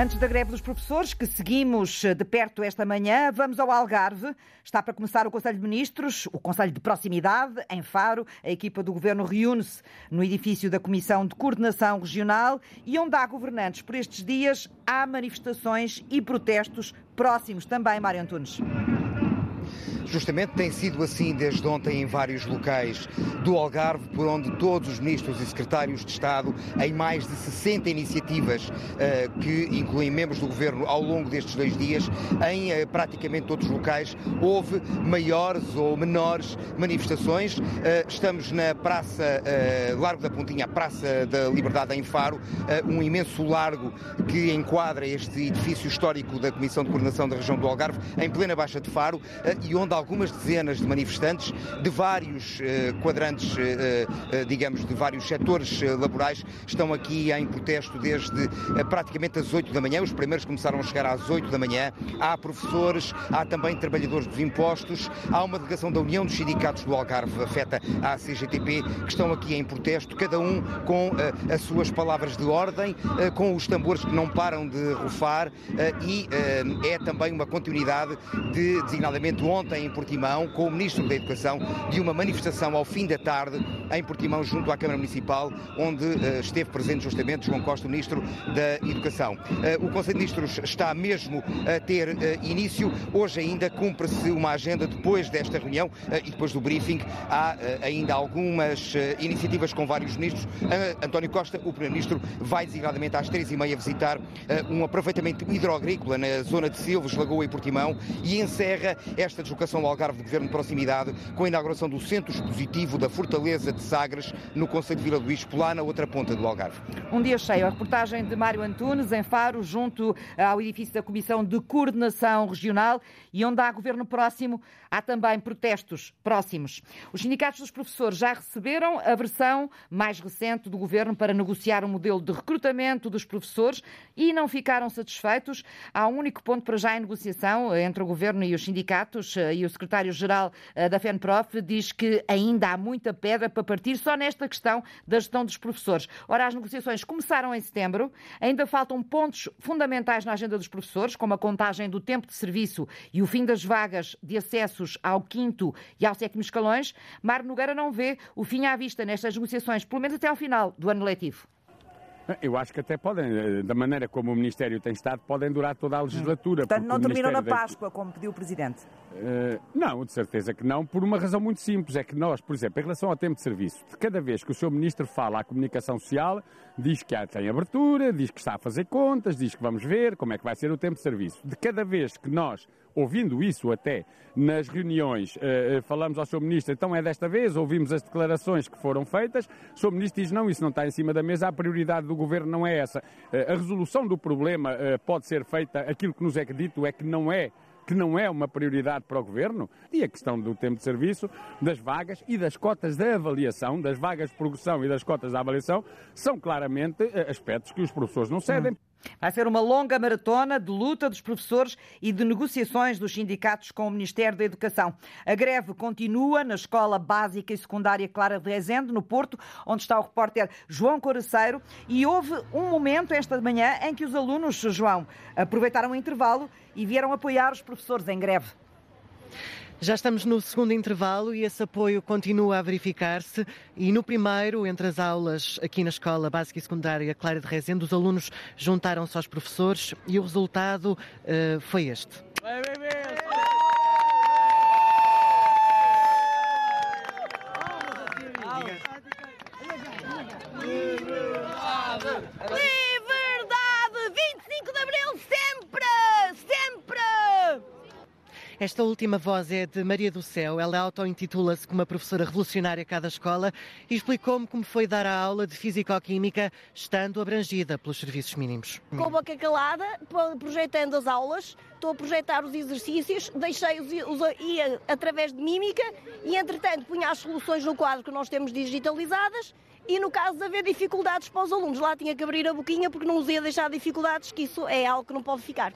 Antes da greve dos professores, que seguimos de perto esta manhã, vamos ao Algarve. Está para começar o Conselho de Ministros, o Conselho de Proximidade, em Faro. A equipa do Governo reúne-se no edifício da Comissão de Coordenação Regional e onde há governantes por estes dias, há manifestações e protestos próximos também, Mário Antunes. Justamente tem sido assim desde ontem em vários locais do Algarve, por onde todos os ministros e secretários de Estado, em mais de 60 iniciativas uh, que incluem membros do governo ao longo destes dois dias, em uh, praticamente todos os locais, houve maiores ou menores manifestações. Uh, estamos na Praça Largo da Pontinha, a Praça da Liberdade em Faro, um imenso largo que enquadra este edifício histórico da Comissão de Coordenação da Região do Algarve, em plena Baixa de Faro, e onde algumas dezenas de manifestantes de vários eh, quadrantes, eh, eh, digamos, de vários setores laborais, estão aqui em protesto desde praticamente as 8 da manhã. Os primeiros começaram a chegar às 8 da manhã. Há professores, há também trabalhadores dos impostos, há uma delegação da União dos Sindicatos do Algarve, afeta a CGTP, que estão aqui em protesto, cada um com as suas palavras de ordem, com os tambores que não param de rufar e é também uma continuidade de, designadamente ontem, em Portimão, com o Ministro da Educação, de uma manifestação ao fim da tarde em Portimão, junto à Câmara Municipal, onde uh, esteve presente justamente João Costa, o Ministro da Educação. Uh, o Conselho de Ministros está mesmo a ter uh, início. Hoje ainda cumpre-se uma agenda depois desta reunião e depois do briefing. Há ainda algumas iniciativas com vários ministros. António Costa, o Primeiro-Ministro, vai designadamente às três e meia visitar um aproveitamento hidroagrícola na zona de Silves, Lagoa e Portimão e encerra esta deslocação ao Algarve de Governo de Proximidade com a inauguração do Centro Expositivo da Fortaleza de Sagres, no Conselho de Vila do Bispo, lá na outra ponta do Algarve. Um dia cheio. A reportagem de Mário Antunes, em Faro, junto ao edifício da Comissão de Coordenação Regional e onde há governo próximo, há também protestos próximos. Os sindicatos dos professores já receberam a versão mais recente do governo para negociar um modelo de recrutamento dos professores e não ficaram satisfeitos. Há um único ponto para já em negociação entre o governo e os sindicatos e o secretário-geral eh, da FENPROF diz que ainda há muita pedra para partir só nesta questão da gestão dos professores. Ora, as negociações começaram em setembro, ainda faltam pontos fundamentais na agenda dos professores, como a contagem do tempo de serviço e o fim das vagas de acessos ao quinto e ao sétimo escalões. Mar Nogueira não vê o fim à vista nestas negociações, pelo menos até ao final do ano letivo. Eu acho que até podem, eh, da maneira como o Ministério tem estado, podem durar toda a legislatura. Portanto, não terminam na Páscoa, como pediu o Presidente? Uh, não, de certeza que não, por uma razão muito simples. É que nós, por exemplo, em relação ao tempo de serviço, de cada vez que o Sr. Ministro fala à comunicação social, diz que tem abertura, diz que está a fazer contas, diz que vamos ver como é que vai ser o tempo de serviço. De cada vez que nós ouvindo isso até nas reuniões, uh, falamos ao Sr. Ministro, então é desta vez, ouvimos as declarações que foram feitas, o Sr. Ministro diz, não, isso não está em cima da mesa, a prioridade do Governo não é essa. Uh, a resolução do problema uh, pode ser feita, aquilo que nos é dito é que não é que não é uma prioridade para o Governo, e a questão do tempo de serviço, das vagas e das cotas de avaliação, das vagas de progressão e das cotas de avaliação, são claramente aspectos que os professores não cedem. Vai ser uma longa maratona de luta dos professores e de negociações dos sindicatos com o Ministério da Educação. A greve continua na Escola Básica e Secundária Clara de Rezende, no Porto, onde está o repórter João Coraceiro. E houve um momento esta manhã em que os alunos, João, aproveitaram o intervalo e vieram apoiar os professores em greve. Já estamos no segundo intervalo e esse apoio continua a verificar-se. E no primeiro, entre as aulas aqui na Escola Básica e Secundária Clara de Rezende, os alunos juntaram-se aos professores e o resultado uh, foi este. Esta última voz é de Maria do Céu. Ela auto-intitula-se como uma professora revolucionária a cada escola e explicou-me como foi dar a aula de Físico-Química estando abrangida pelos serviços mínimos. Com a boca calada, projetando as aulas, estou a projetar os exercícios, deixei-os ia através de mímica e, entretanto, punha as soluções no quadro que nós temos digitalizadas e no caso de haver dificuldades para os alunos, lá tinha que abrir a boquinha porque não os ia deixar dificuldades, que isso é algo que não pode ficar.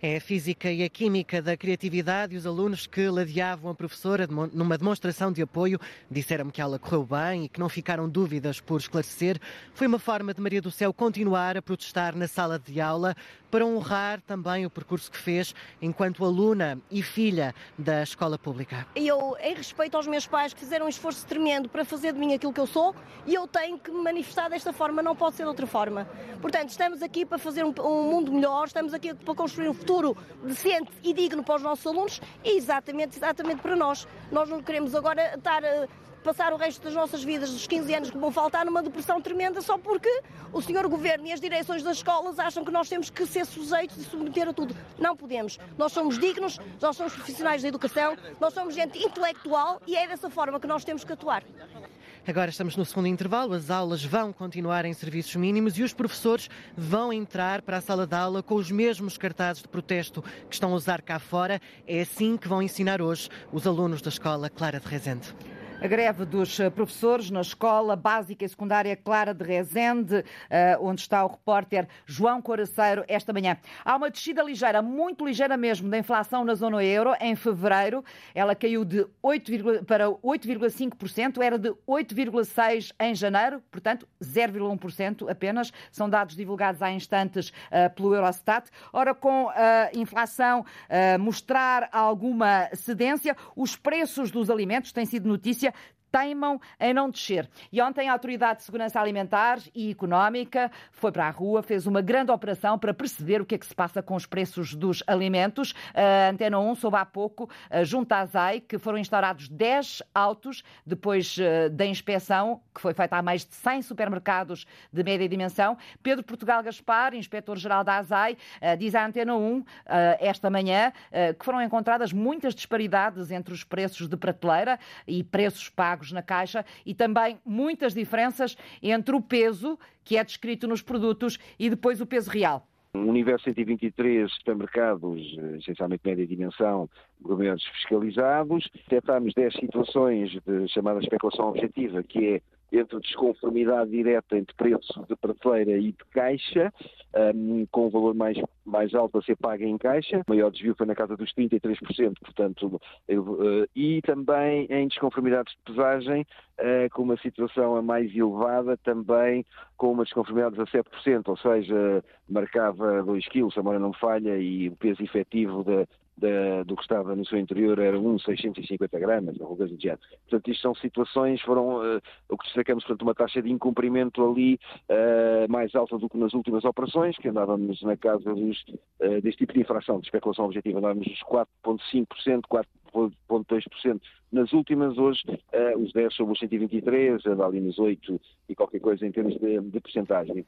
É a física e a química da criatividade e os alunos que ladeavam a professora numa demonstração de apoio disseram-me que ela correu bem e que não ficaram dúvidas por esclarecer. Foi uma forma de Maria do Céu continuar a protestar na sala de aula para honrar também o percurso que fez enquanto aluna e filha da escola pública. Eu, em respeito aos meus pais que fizeram um esforço tremendo para fazer de mim aquilo que eu sou, e eu tenho que me manifestar desta forma, não pode ser de outra forma. Portanto, estamos aqui para fazer um, um mundo melhor, estamos aqui para construir um futuro decente e digno para os nossos alunos e exatamente, exatamente para nós. Nós não queremos agora estar eh, passar o resto das nossas vidas, dos 15 anos que vão faltar, numa depressão tremenda só porque o senhor governo e as direções das escolas acham que nós temos que ser sujeitos e submeter a tudo. Não podemos. Nós somos dignos, nós somos profissionais da educação, nós somos gente intelectual e é dessa forma que nós temos que atuar. Agora estamos no segundo intervalo, as aulas vão continuar em serviços mínimos e os professores vão entrar para a sala de aula com os mesmos cartazes de protesto que estão a usar cá fora. É assim que vão ensinar hoje os alunos da escola Clara de Rezende. A greve dos eh, professores na Escola Básica e Secundária Clara de Rezende, eh, onde está o repórter João Coraceiro esta manhã. Há uma descida ligeira, muito ligeira mesmo, da inflação na zona euro em fevereiro. Ela caiu de 8, para 8,5%, era de 8,6% em janeiro, portanto 0,1% apenas. São dados divulgados há instantes uh, pelo Eurostat. Ora, com a inflação mostrar alguma cedência, os preços dos alimentos têm sido notícia Media teimam em não descer. E ontem a Autoridade de Segurança Alimentar e Económica foi para a rua, fez uma grande operação para perceber o que é que se passa com os preços dos alimentos. A Antena 1 soube há pouco, junto à ZAI, que foram instaurados 10 autos depois eh, da inspeção, que foi feita a mais de 100 supermercados de média dimensão. Pedro Portugal Gaspar, inspetor-geral da ASAI, eh, diz à Antena 1 eh, esta manhã que foram encontradas muitas disparidades entre os preços de prateleira e preços pagos pagos na caixa e também muitas diferenças entre o peso que é descrito nos produtos e depois o peso real. Um universo 123 supermercados, essencialmente média dimensão, governos fiscalizados. Detectámos 10 situações de chamada especulação objetiva, que é entre desconformidade direta entre preço de prateleira e de caixa, um, com um valor mais, mais alto a ser pago em caixa. O maior desvio foi na casa dos 33%, portanto, uh, e também em desconformidades de pesagem, uh, com uma situação a mais elevada, também com uma desconformidade a 7%, ou seja, marcava 2 kg, se a memória não falha, e o peso efetivo da, do que estava no seu interior era 1,650 gramas, alguma coisa do género. Portanto, isto são situações, foram uh, o que destacamos, portanto, uma taxa de incumprimento ali uh, mais alta do que nas últimas operações, que andávamos na casa dos, uh, deste tipo de infração, de especulação objetiva, andávamos nos 4,5%, 4,2% nas últimas, hoje os 10 sobre os 123, anda ali nos 8 e qualquer coisa em termos de, de.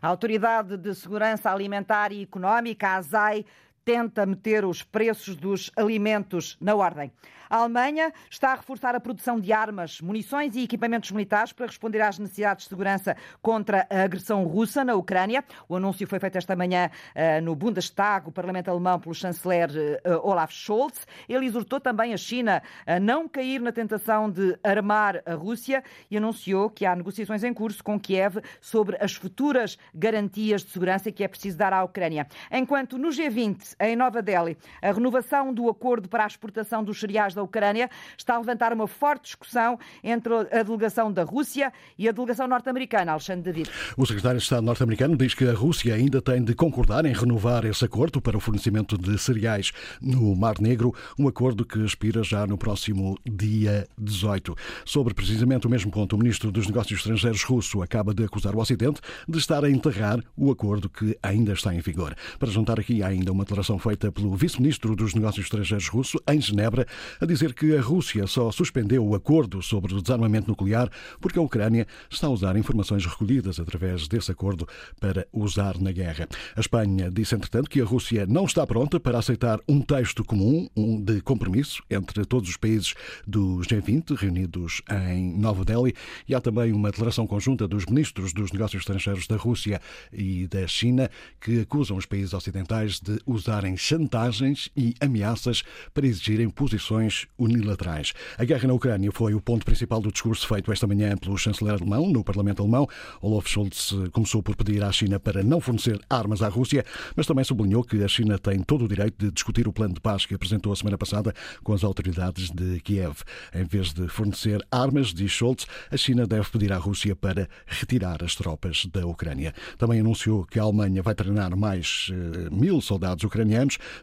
A Autoridade de Segurança Alimentar e Económica, a ASAI, tenta meter os preços dos alimentos na ordem. A Alemanha está a reforçar a produção de armas, munições e equipamentos militares para responder às necessidades de segurança contra a agressão russa na Ucrânia. O anúncio foi feito esta manhã uh, no Bundestag, o Parlamento Alemão, pelo chanceler uh, Olaf Scholz. Ele exortou também a China a não cair na tentação de armar a Rússia e anunciou que há negociações em curso com Kiev sobre as futuras garantias de segurança que é preciso dar à Ucrânia. Enquanto no G20, em Nova Delhi, a renovação do acordo para a exportação dos cereais da Ucrânia está a levantar uma forte discussão entre a delegação da Rússia e a delegação norte-americana. Alexandre David. O secretário de Estado norte-americano diz que a Rússia ainda tem de concordar em renovar esse acordo para o fornecimento de cereais no Mar Negro, um acordo que expira já no próximo dia 18. Sobre precisamente o mesmo ponto, o ministro dos Negócios Estrangeiros russo acaba de acusar o Ocidente de estar a enterrar o acordo que ainda está em vigor. Para juntar aqui ainda uma declaração feita pelo vice-ministro dos Negócios Estrangeiros russo em Genebra, a dizer que a Rússia só suspendeu o acordo sobre o desarmamento nuclear porque a Ucrânia está a usar informações recolhidas através desse acordo para usar na guerra. A Espanha disse, entretanto, que a Rússia não está pronta para aceitar um texto comum um de compromisso entre todos os países do G20 reunidos em Nova Delhi e há também uma declaração conjunta dos ministros dos negócios estrangeiros da Rússia e da China que acusam os países ocidentais de usar usarem chantagens e ameaças para exigirem posições unilaterais. A guerra na Ucrânia foi o ponto principal do discurso feito esta manhã pelo chanceler alemão no Parlamento alemão. Olaf Scholz começou por pedir à China para não fornecer armas à Rússia, mas também sublinhou que a China tem todo o direito de discutir o plano de paz que apresentou a semana passada com as autoridades de Kiev. Em vez de fornecer armas, diz Scholz, a China deve pedir à Rússia para retirar as tropas da Ucrânia. Também anunciou que a Alemanha vai treinar mais eh, mil soldados ucranianos.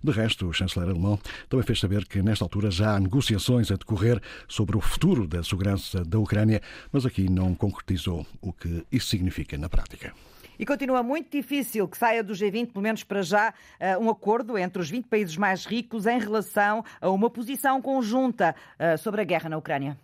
De resto, o chanceler alemão também fez saber que nesta altura já há negociações a decorrer sobre o futuro da segurança da Ucrânia, mas aqui não concretizou o que isso significa na prática. E continua muito difícil que saia do G20, pelo menos para já, eh, um acordo entre os 20 países mais ricos em relação a uma posição conjunta eh, sobre a guerra na Ucrânia.